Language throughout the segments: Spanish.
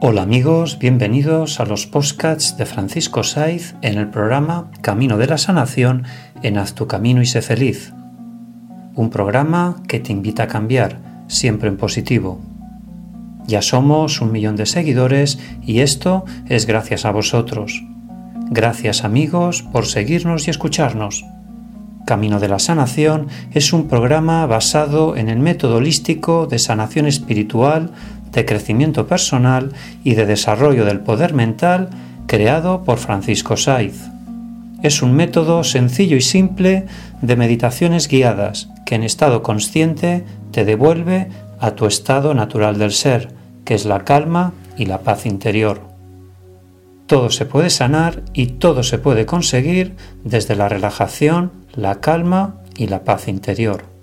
Hola amigos, bienvenidos a los podcasts de Francisco Saiz en el programa Camino de la Sanación en Haz tu camino y sé feliz. Un programa que te invita a cambiar, siempre en positivo. Ya somos un millón de seguidores y esto es gracias a vosotros. Gracias amigos por seguirnos y escucharnos. Camino de la Sanación es un programa basado en el método holístico de sanación espiritual de crecimiento personal y de desarrollo del poder mental creado por Francisco Saiz. Es un método sencillo y simple de meditaciones guiadas que en estado consciente te devuelve a tu estado natural del ser, que es la calma y la paz interior. Todo se puede sanar y todo se puede conseguir desde la relajación, la calma y la paz interior.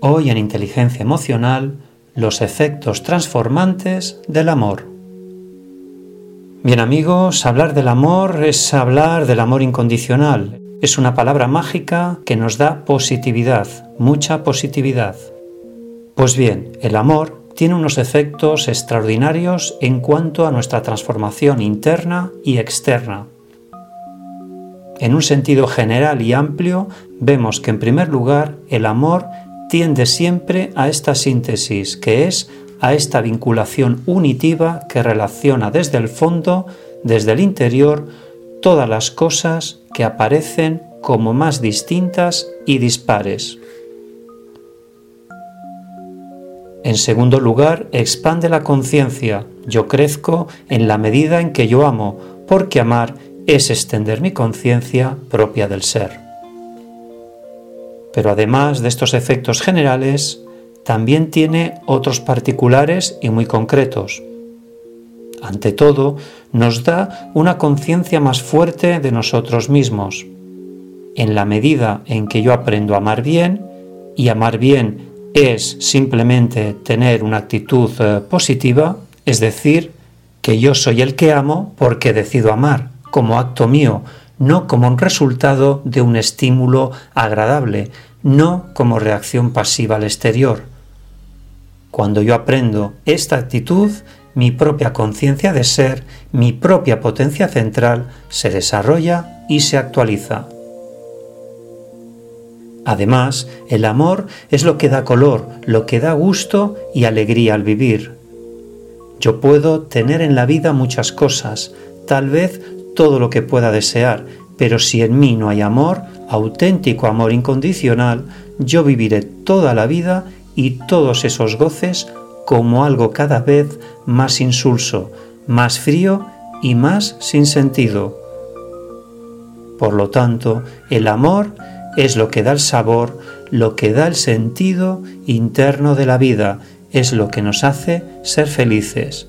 Hoy en Inteligencia Emocional, los efectos transformantes del amor. Bien amigos, hablar del amor es hablar del amor incondicional. Es una palabra mágica que nos da positividad, mucha positividad. Pues bien, el amor tiene unos efectos extraordinarios en cuanto a nuestra transformación interna y externa. En un sentido general y amplio, vemos que en primer lugar el amor tiende siempre a esta síntesis, que es a esta vinculación unitiva que relaciona desde el fondo, desde el interior, todas las cosas que aparecen como más distintas y dispares. En segundo lugar, expande la conciencia. Yo crezco en la medida en que yo amo, porque amar es extender mi conciencia propia del ser. Pero además de estos efectos generales, también tiene otros particulares y muy concretos. Ante todo, nos da una conciencia más fuerte de nosotros mismos. En la medida en que yo aprendo a amar bien, y amar bien es simplemente tener una actitud eh, positiva, es decir, que yo soy el que amo porque decido amar, como acto mío, no como un resultado de un estímulo agradable, no como reacción pasiva al exterior. Cuando yo aprendo esta actitud, mi propia conciencia de ser, mi propia potencia central se desarrolla y se actualiza. Además, el amor es lo que da color, lo que da gusto y alegría al vivir. Yo puedo tener en la vida muchas cosas, tal vez todo lo que pueda desear, pero si en mí no hay amor, auténtico amor incondicional, yo viviré toda la vida y todos esos goces como algo cada vez más insulso, más frío y más sin sentido. Por lo tanto, el amor es lo que da el sabor, lo que da el sentido interno de la vida, es lo que nos hace ser felices.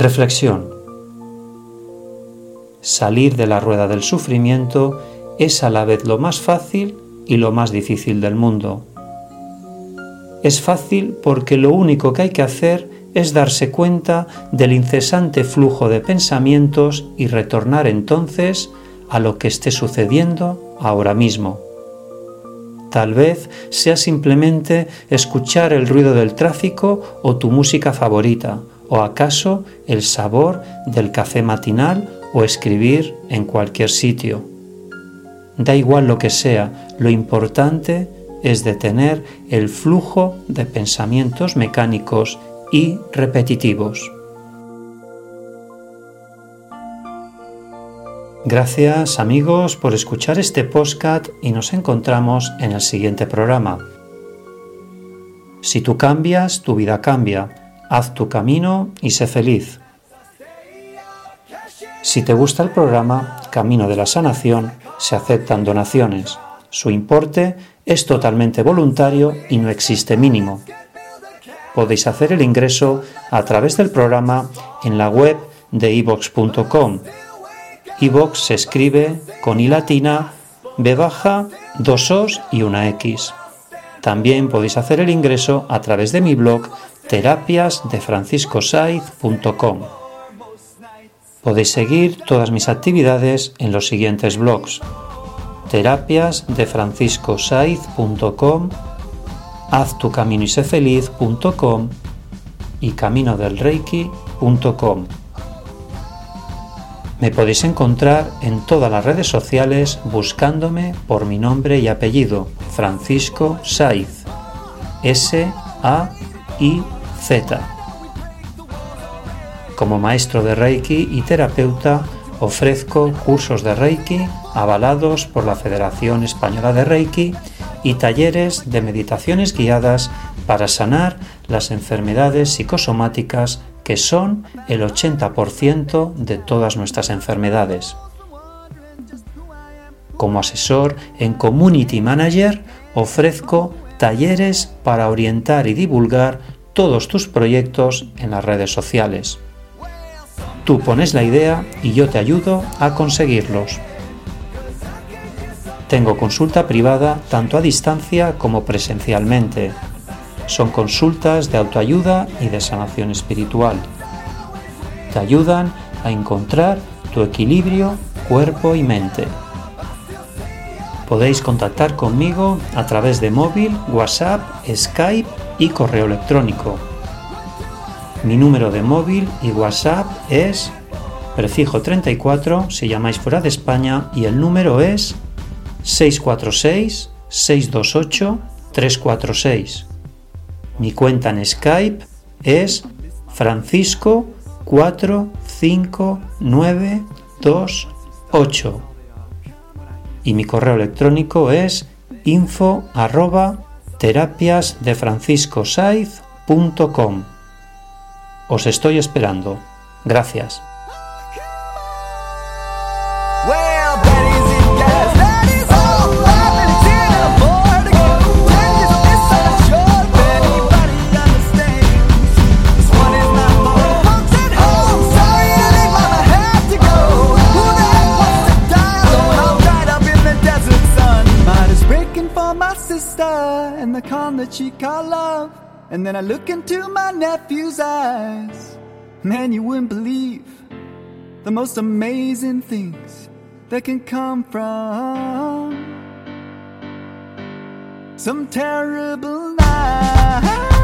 Reflexión. Salir de la rueda del sufrimiento es a la vez lo más fácil y lo más difícil del mundo. Es fácil porque lo único que hay que hacer es darse cuenta del incesante flujo de pensamientos y retornar entonces a lo que esté sucediendo ahora mismo. Tal vez sea simplemente escuchar el ruido del tráfico o tu música favorita, o acaso el sabor del café matinal o escribir en cualquier sitio. Da igual lo que sea, lo importante es detener el flujo de pensamientos mecánicos y repetitivos. Gracias amigos por escuchar este podcast y nos encontramos en el siguiente programa. Si tú cambias, tu vida cambia haz tu camino y sé feliz. Si te gusta el programa Camino de la Sanación, se aceptan donaciones. Su importe es totalmente voluntario y no existe mínimo. Podéis hacer el ingreso a través del programa en la web de ivox.com. ivox se escribe con i latina, b baja, dos os y una x. También podéis hacer el ingreso a través de mi blog terapiasdefranciscosaiz.com. Podéis seguir todas mis actividades en los siguientes blogs terapias de franciscosaiz.com, haztucaminoysefeliz.com y caminodelreiki.com. Me podéis encontrar en todas las redes sociales buscándome por mi nombre y apellido, Francisco Saiz, S-A-I-Z. Como maestro de Reiki y terapeuta, ofrezco cursos de Reiki avalados por la Federación Española de Reiki y talleres de meditaciones guiadas para sanar las enfermedades psicosomáticas que son el 80% de todas nuestras enfermedades. Como asesor en Community Manager ofrezco talleres para orientar y divulgar todos tus proyectos en las redes sociales. Tú pones la idea y yo te ayudo a conseguirlos. Tengo consulta privada tanto a distancia como presencialmente son consultas de autoayuda y de sanación espiritual. Te ayudan a encontrar tu equilibrio cuerpo y mente. Podéis contactar conmigo a través de móvil, WhatsApp, Skype y correo electrónico. Mi número de móvil y WhatsApp es prefijo 34 si llamáis fuera de España y el número es 646 628 346. Mi cuenta en Skype es francisco45928 y mi correo electrónico es info Os estoy esperando. Gracias. And then I look into my nephew's eyes. Man, you wouldn't believe the most amazing things that can come from some terrible night.